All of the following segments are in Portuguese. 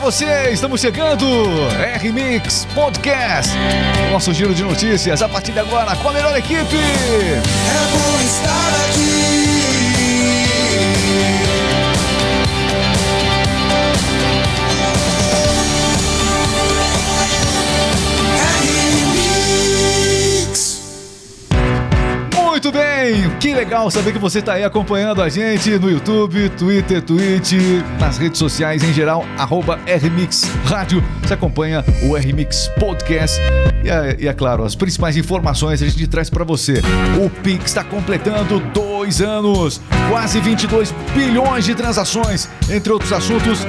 você, estamos chegando, R-Mix Podcast, nosso giro de notícias a partir de agora com a melhor equipe. É bom estar aqui. Muito bem, que legal saber que você está aí acompanhando a gente no YouTube, Twitter, Twitch, nas redes sociais em geral, arroba RMix Rádio. Você acompanha o RMix Podcast e é, e é claro, as principais informações a gente traz para você. O Pix está completando dois anos, quase 22 bilhões de transações, entre outros assuntos.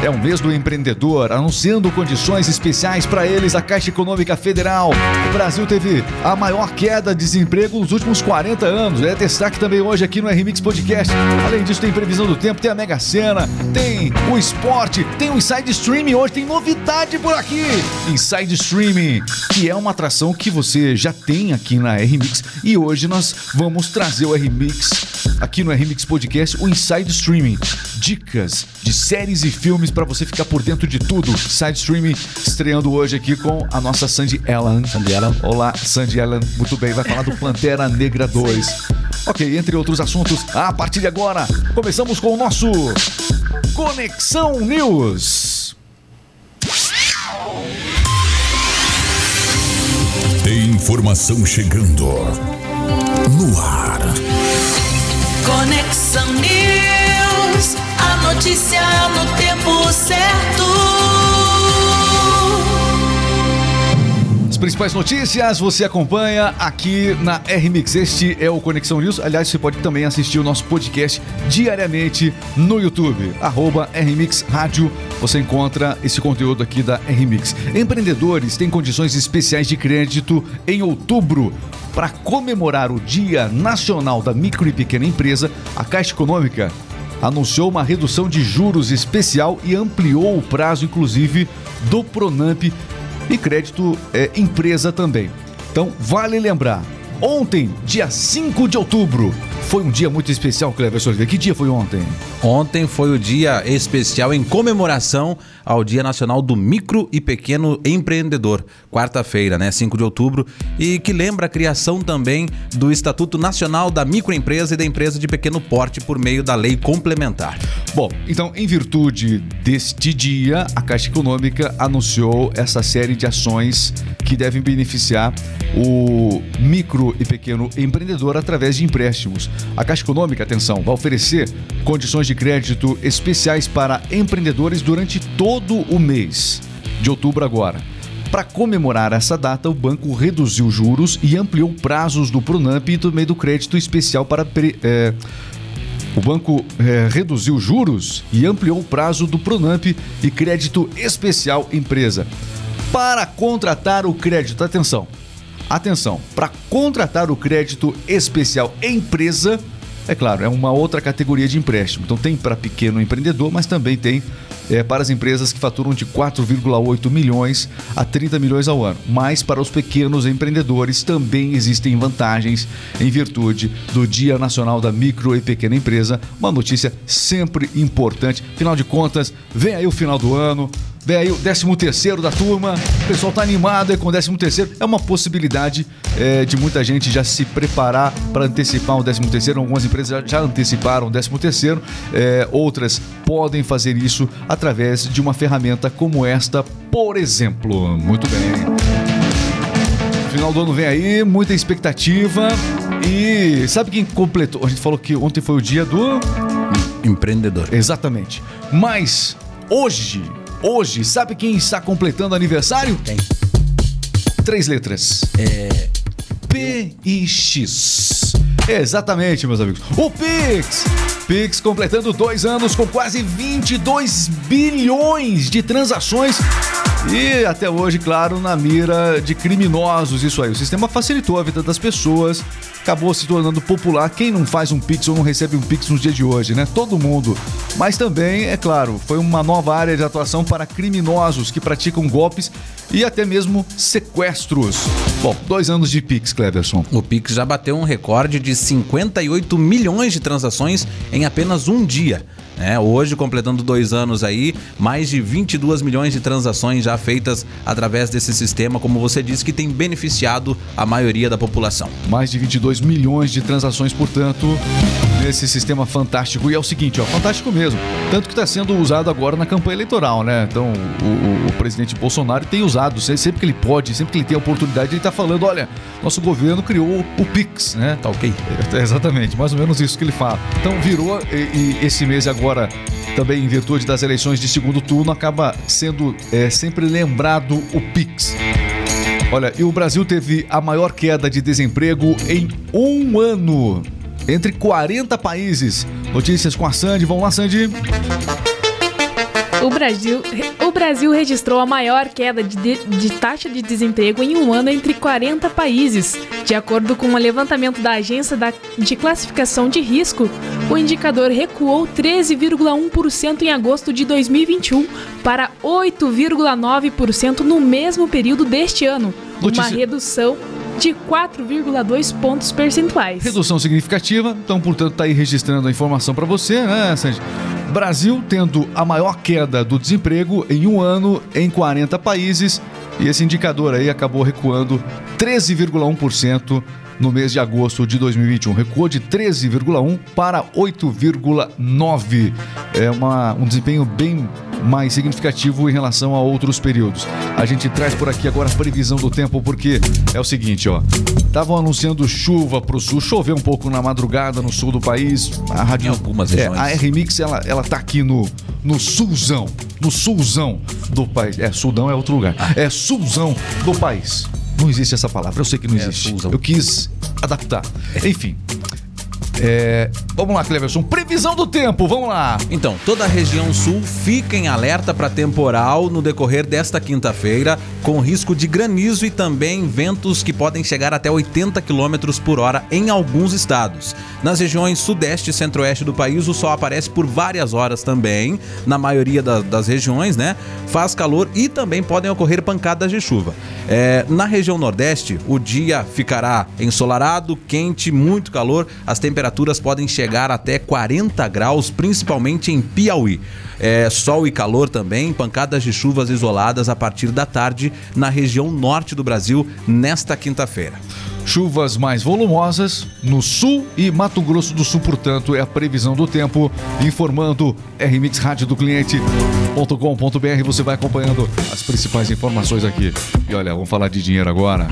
É o mês do empreendedor, anunciando condições especiais para eles. A Caixa Econômica Federal. O Brasil teve a maior queda de desemprego nos últimos 40 anos. É destaque também hoje aqui no RMix Podcast. Além disso, tem previsão do tempo, tem a Mega Sena, tem o esporte, tem o Inside Streaming. Hoje tem novidade por aqui. Inside Streaming, que é uma atração que você já tem aqui na RMix. E hoje nós vamos trazer o RMix aqui no RMix Podcast, o Inside Streaming. Dicas de séries e filmes para você ficar por dentro de tudo. Side Streaming estreando hoje aqui com a nossa Sandy Ellen. Sandy Ellen. Olá, Sandy Ellen. Muito bem, vai falar do Pantera Negra 2. Ok, entre outros assuntos, a partir de agora, começamos com o nosso Conexão News. Tem informação chegando no ar. Conexão News. Notícia no tempo certo. As principais notícias você acompanha aqui na RMix. Este é o Conexão News. Aliás, você pode também assistir o nosso podcast diariamente no YouTube, arroba RMix Rádio. Você encontra esse conteúdo aqui da RMix. Empreendedores têm condições especiais de crédito em outubro. Para comemorar o Dia Nacional da Micro e Pequena Empresa, a Caixa Econômica anunciou uma redução de juros especial e ampliou o prazo, inclusive, do Pronamp e crédito é, empresa também. Então, vale lembrar, ontem, dia 5 de outubro, foi um dia muito especial, Cleber Oliveira. Que dia foi ontem? Ontem foi o dia especial em comemoração ao Dia Nacional do Micro e Pequeno Empreendedor, quarta-feira, né, 5 de outubro, e que lembra a criação também do Estatuto Nacional da Microempresa e da Empresa de Pequeno Porte por meio da Lei Complementar. Bom, então, em virtude deste dia, a Caixa Econômica anunciou essa série de ações que devem beneficiar o micro e pequeno empreendedor através de empréstimos. A Caixa Econômica, atenção, vai oferecer condições de crédito especiais para empreendedores durante todo o mês de outubro agora. Para comemorar essa data, o banco reduziu juros e ampliou prazos do Pronamp e também do crédito especial para eh, o banco eh, reduziu juros e ampliou o prazo do Pronamp e crédito especial empresa. Para contratar o crédito, atenção, atenção, para contratar o crédito especial empresa, é claro, é uma outra categoria de empréstimo. Então tem para pequeno empreendedor, mas também tem eh, para as empresas que faturam de 4,8 milhões a 30 milhões ao ano. Mas para os pequenos empreendedores também existem vantagens em virtude do Dia Nacional da Micro e Pequena Empresa. Uma notícia sempre importante. Afinal de contas, vem aí o final do ano. Vem aí o 13 terceiro da turma, o pessoal tá animado aí com o 13 terceiro. É uma possibilidade eh, de muita gente já se preparar para antecipar o 13 terceiro. Algumas empresas já, anteciparam o 13 terceiro, eh, outras podem fazer isso através de uma ferramenta como esta, por exemplo. Muito bem. Final do ano vem aí, muita expectativa. E sabe quem completou? A gente falou que ontem foi o dia do. Empreendedor. Exatamente. Mas hoje, hoje, sabe quem está completando aniversário? Quem? Três letras. É. P e X. Exatamente, meus amigos. O Pix! Pix completando dois anos com quase 22 bilhões de transações. E até hoje, claro, na mira de criminosos, isso aí. O sistema facilitou a vida das pessoas, acabou se tornando popular. Quem não faz um Pix ou não recebe um Pix nos dias de hoje, né? Todo mundo. Mas também, é claro, foi uma nova área de atuação para criminosos que praticam golpes e até mesmo sequestros. Bom, dois anos de Pix, Cleverson. O Pix já bateu um recorde de 58 milhões de transações em apenas um dia. Né? Hoje, completando dois anos aí, mais de 22 milhões de transações já feitas através desse sistema, como você disse, que tem beneficiado a maioria da população. Mais de 22 milhões de transações, portanto, nesse sistema fantástico. E é o seguinte, ó, fantástico mesmo. Tanto que está sendo usado agora na campanha eleitoral, né? Então, o, o- o presidente Bolsonaro tem usado, se- sempre que ele pode, sempre que ele tem a oportunidade, ele está falando, olha, nosso governo criou o Pix, né? Tá ok? É, exatamente, mais ou menos isso que ele fala. Então virou, e, e esse mês agora, também em virtude das eleições de segundo turno, acaba sendo é, sempre lembrado o Pix. Olha, e o Brasil teve a maior queda de desemprego em um ano. Entre 40 países. Notícias com a Sandy. Vamos lá, Sandy. O Brasil, o Brasil registrou a maior queda de, de- de taxa de desemprego em um ano entre 40 países. De acordo com o levantamento da Agência da- de Classificação de Risco, o indicador recuou 13,1% em agosto de 2021 para 8,9% no mesmo período deste ano, Notícia- uma redução de 4,2 pontos percentuais. Redução significativa, então, portanto, está aí registrando a informação para você, né, Sandy? Brasil tendo a maior queda do desemprego em um ano em 40 países, e esse indicador aí acabou recuando 13,1% no mês de agosto de 2021. Recuou de 13,1 para 8,9. É uma, um desempenho bem mais significativo em relação a outros períodos. A gente traz por aqui agora a previsão do tempo, porque é o seguinte, ó. Estavam anunciando chuva pro sul, choveu um pouco na madrugada no sul do país. A rádio, Em algumas é, regiões. a R-Mix, ela, ela tá aqui no, no sulzão, no sulzão do país. É, Sudão é outro lugar. É sulzão do país. Não existe essa palavra, eu sei que não É, existe. Eu quis adaptar. Enfim. É, vamos lá, Cleverson. Previsão do tempo, vamos lá. Então, toda a região sul fica em alerta para temporal no decorrer desta quinta-feira, com risco de granizo e também ventos que podem chegar até 80 km por hora em alguns estados. Nas regiões sudeste e centro-oeste do país, o sol aparece por várias horas também, na maioria da- das regiões, né? Faz calor e também podem ocorrer pancadas de chuva. É, na região nordeste, o dia ficará ensolarado, quente, muito calor. As temperaturas podem chegar até 40 graus, principalmente em Piauí. É, sol e calor também, pancadas de chuvas isoladas a partir da tarde na região norte do Brasil nesta quinta-feira. Chuvas mais volumosas no sul e Mato Grosso do Sul, portanto, é a previsão do tempo. Informando RMix Rádio do cliente.com.br. Você vai acompanhando as principais informações aqui. E olha, vamos falar de dinheiro agora.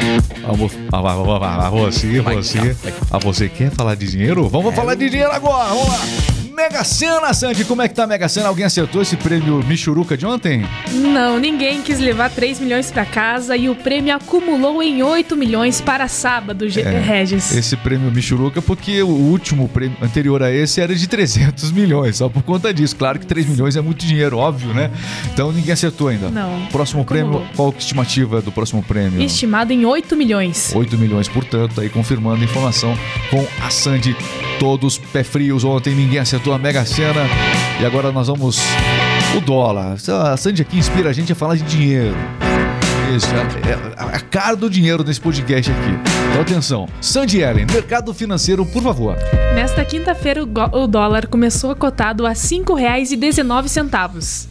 Vamos, a, a, a, a você, você, a você quer falar de dinheiro? Vamos falar de dinheiro agora. Vamos lá. Mega Sena, Sandy, como é que tá a Mega Sena? Alguém acertou esse prêmio Michuruca de ontem? Não, ninguém quis levar 3 milhões para casa e o prêmio acumulou em 8 milhões para sábado, Ge- Regis. Esse prêmio Michuruca, porque o último prêmio anterior a esse era de 300 milhões, só por conta disso. Claro que 3 milhões é muito dinheiro, óbvio, né? Então ninguém acertou ainda. Não. Próximo prêmio, Acumulou. qual que é a estimativa do próximo prêmio? Estimado em 8 milhões. 8 milhões, portanto, aí confirmando a informação com a Sandy. Todos pé frios ontem, ninguém acertou a Mega Sena. E agora nós vamos. O dólar. A Sandy aqui inspira a gente a falar de dinheiro. Isso, é, é a cara do dinheiro nesse podcast aqui. Então atenção. Sandy Ellen, mercado financeiro, por favor. Nesta quinta-feira, o dólar começou cotado a R$ 5,19.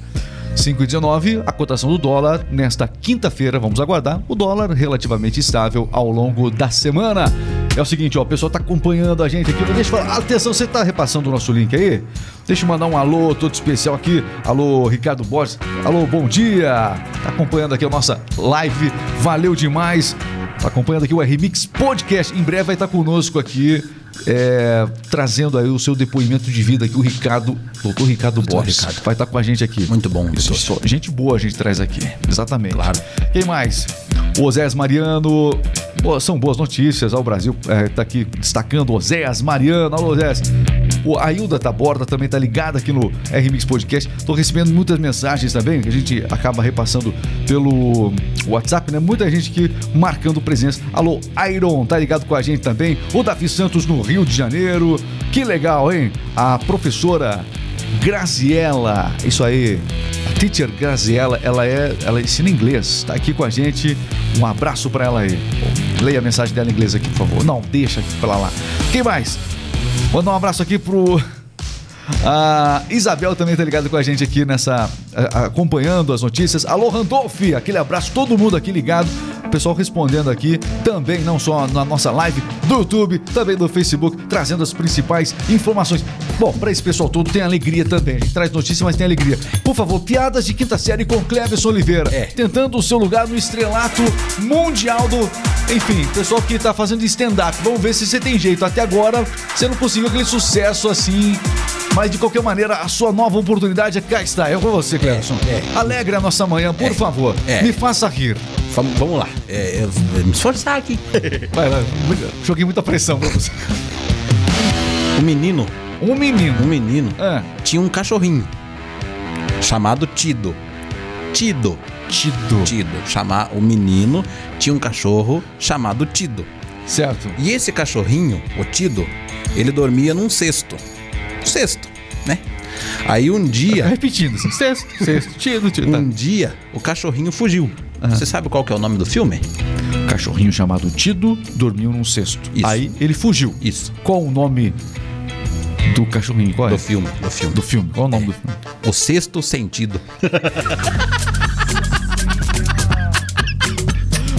5,19 a cotação do dólar nesta quinta-feira. Vamos aguardar o dólar relativamente estável ao longo da semana. É o seguinte, ó, o pessoal tá acompanhando a gente aqui. Deixa eu falar, atenção, você tá repassando o nosso link aí? Deixa eu mandar um alô todo especial aqui. Alô, Ricardo Borges. Alô, bom dia. Tá acompanhando aqui a nossa live. Valeu demais. Acompanhando aqui o R-Mix Podcast. Em breve vai estar conosco aqui. é, trazendo aí o seu depoimento de vida aqui, o Ricardo, doutor Ricardo Borges, Ricardo. vai estar com a gente aqui. Muito bom, Isso, só- gente boa a gente traz aqui. Exatamente. Claro. Quem mais? O Oséias Mariano. Pô, são boas notícias. Ó, o Brasil é, tá aqui destacando Oséias Mariano. Alô, Oséias. O, a Hilda Taborda também tá ligada aqui no RMix Podcast. Tô recebendo muitas mensagens também, que a gente acaba repassando pelo WhatsApp, né? Muita gente aqui marcando presença. Alô, Iron, tá ligado com a gente também. O Davi Santos no Rio de Janeiro. Que legal, hein? A professora Graziella, isso aí. A teacher Graziella, ela é, ela ensina inglês, tá aqui com a gente. Um abraço pra ela aí. Leia a mensagem dela em inglês aqui, por favor. Não, deixa pra lá. Quem mais? Mandar um abraço aqui pro A Isabel também tá ligada com a gente aqui nessa. a- acompanhando as notícias. Alô, Randolph, aquele abraço, todo mundo aqui ligado. O pessoal respondendo aqui também, não só na nossa live do YouTube, também do Facebook, trazendo as principais informações. Bom, para esse pessoal todo tem alegria também. A gente traz notícia, mas tem alegria. Por favor, piadas de quinta série com Cleverson Oliveira. É. Tentando o seu lugar no estrelato mundial do. Enfim, pessoal que tá fazendo stand-up. Vamos ver se você tem jeito. Até agora, você não conseguiu aquele sucesso assim. Mas de qualquer maneira, a sua nova oportunidade é cá está. É com você, Cleverson. é. Alegre a nossa manhã, por favor. é. Me faça rir. Vamos, lá. É, eu vou me esforçar aqui. Vai, vai. Joguei muita pressão pra você. O menino, Um menino. um menino, É. tinha um cachorrinho chamado Tido. Tido. Tido. Tido. Chamar o menino tinha um cachorro chamado Tido. Certo. E esse cachorrinho, o Tido, ele dormia num cesto. Cesto, né? Aí um dia, Repetindo assim. Sexto, sexto. Tido, tido. Tá. um dia, o cachorrinho fugiu. Você sabe qual que é o nome do filme? Cachorrinho chamado Tido dormiu num cesto. Isso. Aí ele fugiu. Isso. Qual o nome do cachorrinho? Qual é? Do filme, do filme. Do filme. Qual o nome do filme? O sexto sentido.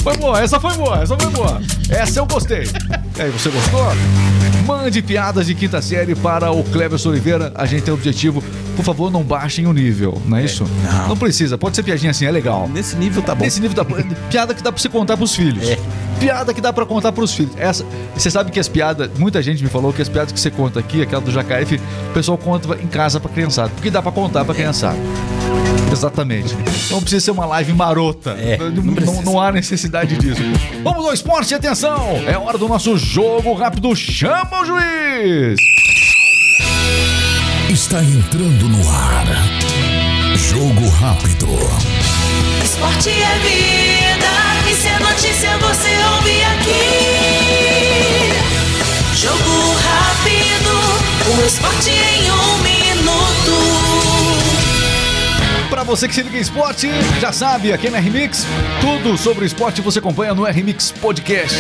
Foi boa, essa foi boa, essa foi boa. Essa eu gostei. E aí, você gostou? Mande piadas de quinta série para o Cleverson Oliveira. A gente tem o objetivo. Por favor, não baixem o nível, não é isso? não. precisa, pode ser piadinha assim, é legal. Nesse nível tá bom. Nesse nível da piada que dá pra você contar pros filhos. É. Piada que dá pra contar pros filhos. Essa, você sabe que as piadas, muita gente me falou que as piadas que você conta aqui, aquela do Jacarefe, o pessoal conta em casa pra criançada, porque dá pra contar pra criançada. Exatamente. Não precisa ser uma live marota. É, não, não não- não há necessidade disso. Vamos ao esporte, atenção! É hora do nosso jogo rápido. Chama o juiz! Está entrando no ar. Jogo rápido. Esporte é vida, e se é notícia você ouve aqui. Jogo rápido, o esporte em um minuto. Pra você que se liga em esporte, já sabe, aqui na RMix, tudo sobre esporte você acompanha no RMix Podcast.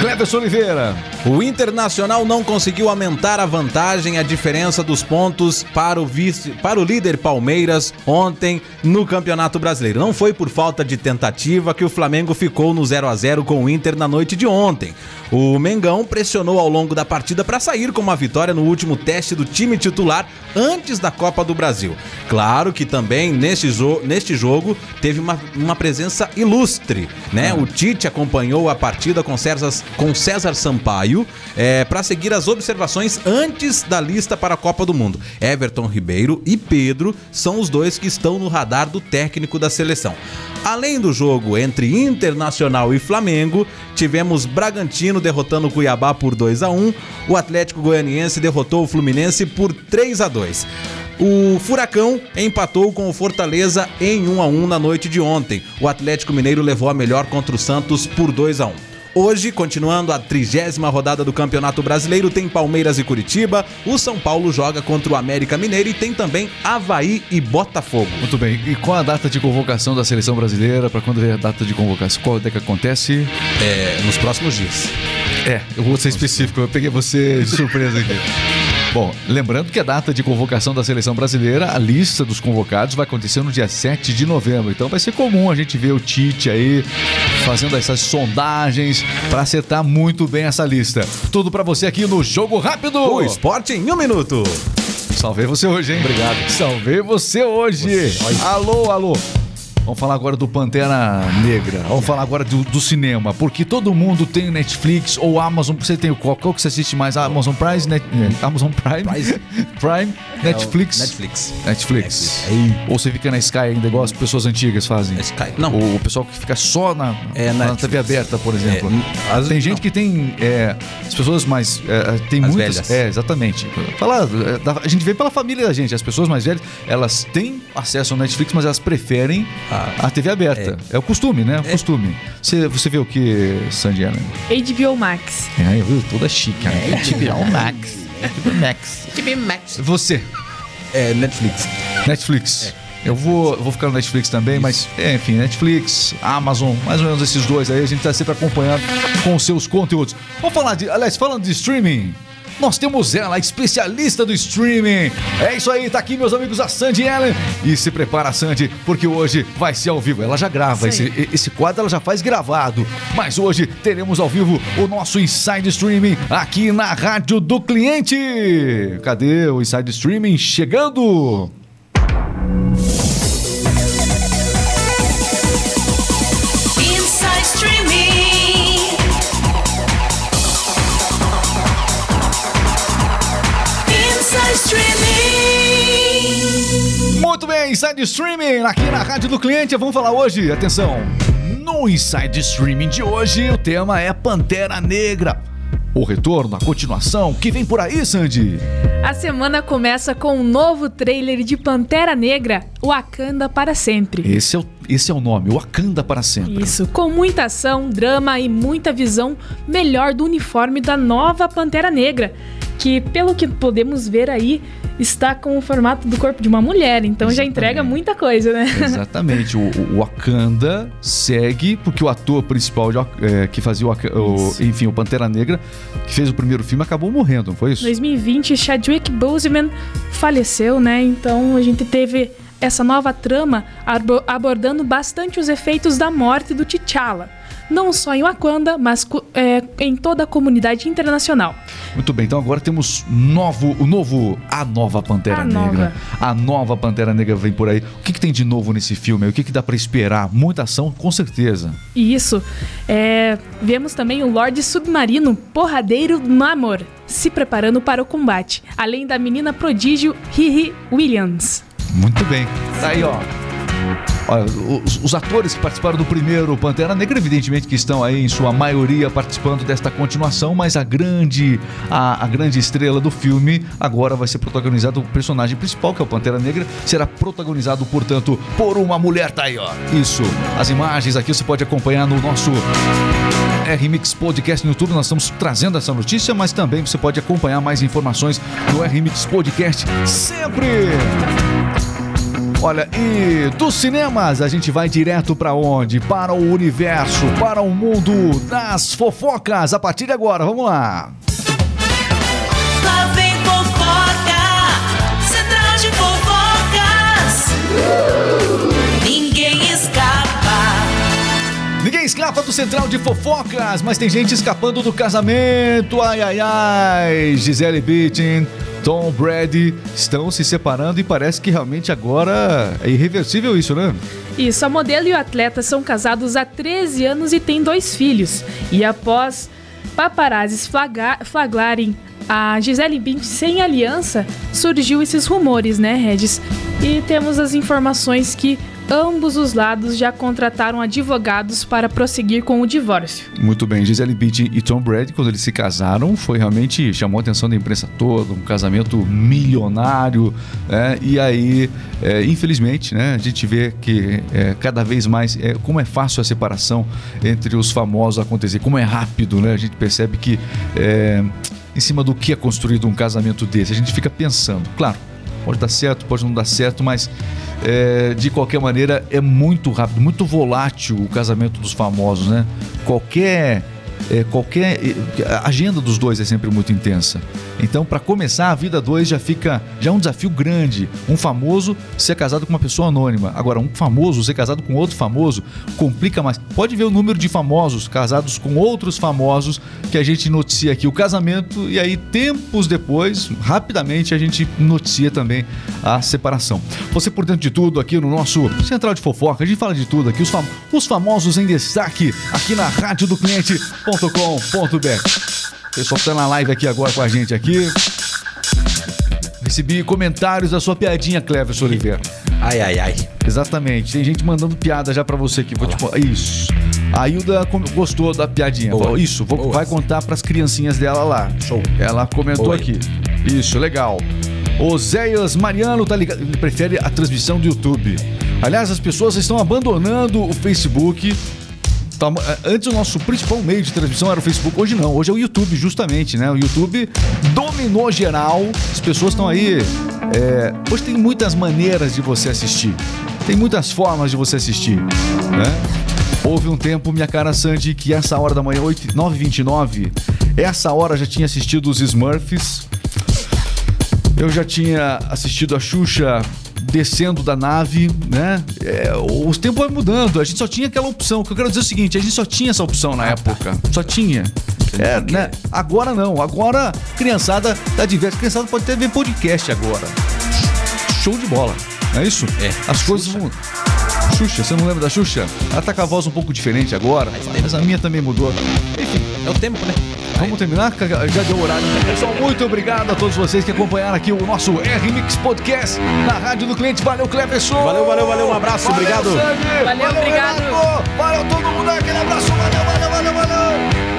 Cleverson Oliveira. O Internacional não conseguiu aumentar a vantagem, a diferença dos pontos para o vice, para o líder Palmeiras ontem no Campeonato Brasileiro. Não foi por falta de tentativa que o Flamengo ficou no 0 a 0 com o Inter na noite de ontem. O Mengão pressionou ao longo da partida para sair com uma vitória no último teste do time titular antes da Copa do Brasil. Claro que também neste, jo neste jogo teve uma, uma presença ilustre, né? O Tite acompanhou a partida com César, com César Sampaio para seguir as observações antes da lista para a Copa do Mundo. Everton Ribeiro e Pedro são os dois que estão no radar do técnico da seleção. Além do jogo entre Internacional e Flamengo, tivemos Bragantino derrotando o Cuiabá por 2 a 1, o Atlético Goianiense derrotou o Fluminense por 3 a 2. O Furacão empatou com o Fortaleza em 1 a 1 na noite de ontem. O Atlético Mineiro levou a melhor contra o Santos por 2 a 1. Hoje, continuando a trigésima rodada do Campeonato Brasileiro, tem Palmeiras e Curitiba. O São Paulo joga contra o América Mineiro e tem também Havaí e Botafogo. Muito bem. E qual a data de convocação da seleção brasileira? Pra quando vem a data de convocação? Qual é que acontece? É, nos próximos dias. É, eu vou ser específico, eu peguei você de surpresa aqui. Bom, lembrando que a data de convocação da seleção brasileira, a lista dos convocados vai acontecer no dia 7 de novembro. Então vai ser comum a gente ver o Tite aí fazendo essas sondagens para acertar muito bem essa lista. Tudo para você aqui no Jogo Rápido. O esporte em um minuto. Salvei você hoje, hein? Obrigado. Salvei você hoje. alô, alô. Vamos falar agora do Pantera Negra. Vamos falar agora do, do cinema. Porque todo mundo tem Netflix ou Amazon. Você tem o qual? Qual que você assiste mais? Amazon Prime? Net, eh, Amazon Prime? Prize. Prime? Netflix? Netflix. Netflix. Netflix. Ou você fica na Sky ainda, igual as pessoas antigas fazem. Sky. Não. O, o pessoal que fica só na, É, na Netflix. TV aberta, por exemplo. É, as- tem gente não. que tem. é, as pessoas mais. é, tem As muitas. velhas. É, exatamente. Fala, é, da- a gente vê pela família da gente. As pessoas mais velhas, elas têm acesso ao Netflix, mas elas preferem. A TV aberta. É, o costume, né? O É. costume. Você, você vê o que, Sandiana? HBO Max. É, viu? Toda chique. né? HBO Max. HBO Max. Você, É Netflix. Netflix. Eu vou, vou ficar no Netflix também, mas é, enfim, Netflix, Amazon, mais ou menos esses dois aí, a gente tá sempre acompanhando com os seus conteúdos. Vamos falar de. Aliás, falando de streaming, nós temos ela, a especialista do streaming. É isso aí, tá aqui meus amigos, a Sandy Ellen. E se prepara, Sandy, porque hoje vai ser ao vivo. Ela já grava, esse, esse quadro ela já faz gravado. Mas hoje teremos ao vivo o nosso Inside Streaming aqui na Rádio do Cliente. Cadê o Inside Streaming? Chegando! Inside Streaming aqui na Rádio do Cliente. Vamos falar hoje, atenção. No Inside Streaming de hoje, o tema é Pantera Negra. O retorno, a continuação, que vem por aí, Sandy? A semana começa com um novo trailer de Pantera Negra, Wakanda para sempre. Esse é o, esse é o nome, Wakanda para sempre. Isso, com muita ação, drama e muita visão melhor do uniforme da nova Pantera Negra, que, pelo que podemos ver aí, está com o formato do corpo de uma mulher, então já entrega Exatamente. muita coisa, né? Exatamente, o, o Wakanda segue, porque o ator principal de é, que fazia o, o- enfim, o Pantera Negra, que fez o primeiro filme, acabou morrendo, não foi isso? 2020, Chadwick Boseman faleceu, né? Então a gente teve essa nova trama abo- abordando bastante os efeitos da morte do T'Challa. Não só em Wakanda, mas é, em toda a comunidade internacional. Muito bem, então agora temos novo, o novo, a nova Pantera A Negra. nova. A nova Pantera Negra vem por aí. O que, que tem de novo nesse filme? O que, que dá pra esperar? Muita ação, com certeza. E isso, é, vemos também o Lorde Submarino Porradeiro Namor se preparando para o combate, além da menina prodígio Riri Williams. Muito bem. Tá aí, ó. Os, os atores que participaram do primeiro Pantera Negra, evidentemente que estão aí em sua maioria participando desta continuação, mas a grande, a, a grande estrela do filme agora vai ser protagonizado, o personagem principal, que é o Pantera Negra, será protagonizado, portanto, por uma mulher. Tá aí, ó. Isso. As imagens aqui você pode acompanhar no nosso RMix Podcast no YouTube, nós estamos trazendo essa notícia, mas também você pode acompanhar mais informações no RMix Podcast sempre. Olha, e dos cinemas a gente vai direto para onde? Para o universo, para o mundo das fofocas. A partir de agora, vamos lá. Escapa do central de fofocas, mas tem gente escapando do casamento. Ai, ai, ai. Gisele Bündchen, Tom Brady estão se separando e parece que realmente agora é irreversível isso, né? Isso, a modelo e o atleta são casados há 13 anos e têm dois filhos. E após paparazzis flagra- flagrarem a Gisele Bündchen sem aliança, surgiu esses rumores, né, Regis? E temos as informações que ambos os lados já contrataram advogados para prosseguir com o divórcio. Muito bem, Gisele Bündchen e Tom Brady, quando eles se casaram, foi realmente chamou a atenção da imprensa toda, um casamento milionário, né? E aí, é, infelizmente, né, a gente vê que é, cada vez mais é, como é fácil a separação entre os famosos acontecer, como é rápido, né? A gente percebe que é, em cima do que é construído um casamento desse, a gente fica pensando, claro. Pode dar certo, pode não dar certo, mas é, de qualquer maneira é muito rápido, muito volátil o casamento dos famosos, né? Qualquer é, qualquer a agenda dos dois é sempre muito intensa. Então, para começar, a vida dois já fica já é um desafio grande. Um famoso ser casado com uma pessoa anônima. Agora, um famoso ser casado com outro famoso complica mais. Pode ver o número de famosos casados com outros famosos que a gente noticia aqui o casamento e aí tempos depois, rapidamente a gente noticia também a separação. Você por dentro de tudo aqui no nosso Central de Fofoca, a gente fala de tudo aqui, os, fam- os famosos em destaque aqui na rádio do cliente.com.br. Pessoal que tá na live aqui agora com a gente aqui. Recebi comentários da sua piadinha, Cleves Oliveira. Ai, ai, ai. Exatamente. Tem gente mandando piada já pra você aqui. Vou te Isso. A Hilda gostou da piadinha. Boa. Isso, vou- vai contar pras criancinhas dela lá. Show. Ela comentou Boa. aqui. Isso, legal. Oséias Mariano tá ligado. Ele prefere a transmissão do YouTube. Aliás, as pessoas estão abandonando o Facebook. Tá, eh, Antes o nosso principal meio de transmissão era o Facebook, hoje não, hoje é o YouTube, justamente, né? O YouTube dominou geral, as pessoas estão aí. é, hoje tem muitas maneiras de você assistir, tem muitas formas de você assistir, né? Houve um tempo, minha cara Sandy, que essa hora da manhã, 8, 9h29, Essa hora já tinha assistido os Smurfs. Eu já tinha assistido a Xuxa descendo da nave, né? É, os tempos vai mudando. A gente só tinha aquela opção. O que eu quero dizer é o seguinte: a gente só tinha essa opção na época. Só tinha. É, né? Agora não. Agora, criançada tá diversa. Criançada pode até ver podcast agora. Show de bola. Não é isso? É. As coisas mudam. Xuxa, você não lembra da Xuxa? Ela tá com a voz um pouco diferente agora, mas a minha também mudou. Enfim, É o tempo, né? Vamos terminar? Já deu horário. né? Pessoal, muito obrigado a todos vocês que acompanharam aqui o nosso R-Mix Podcast na Rádio do Cliente. Valeu, Cleverson! Valeu, valeu, valeu. Um abraço, Valeu, obrigado. Sandy! Valeu, obrigado. Renato! Valeu todo mundo, aquele abraço, valeu, valeu, valeu, valeu!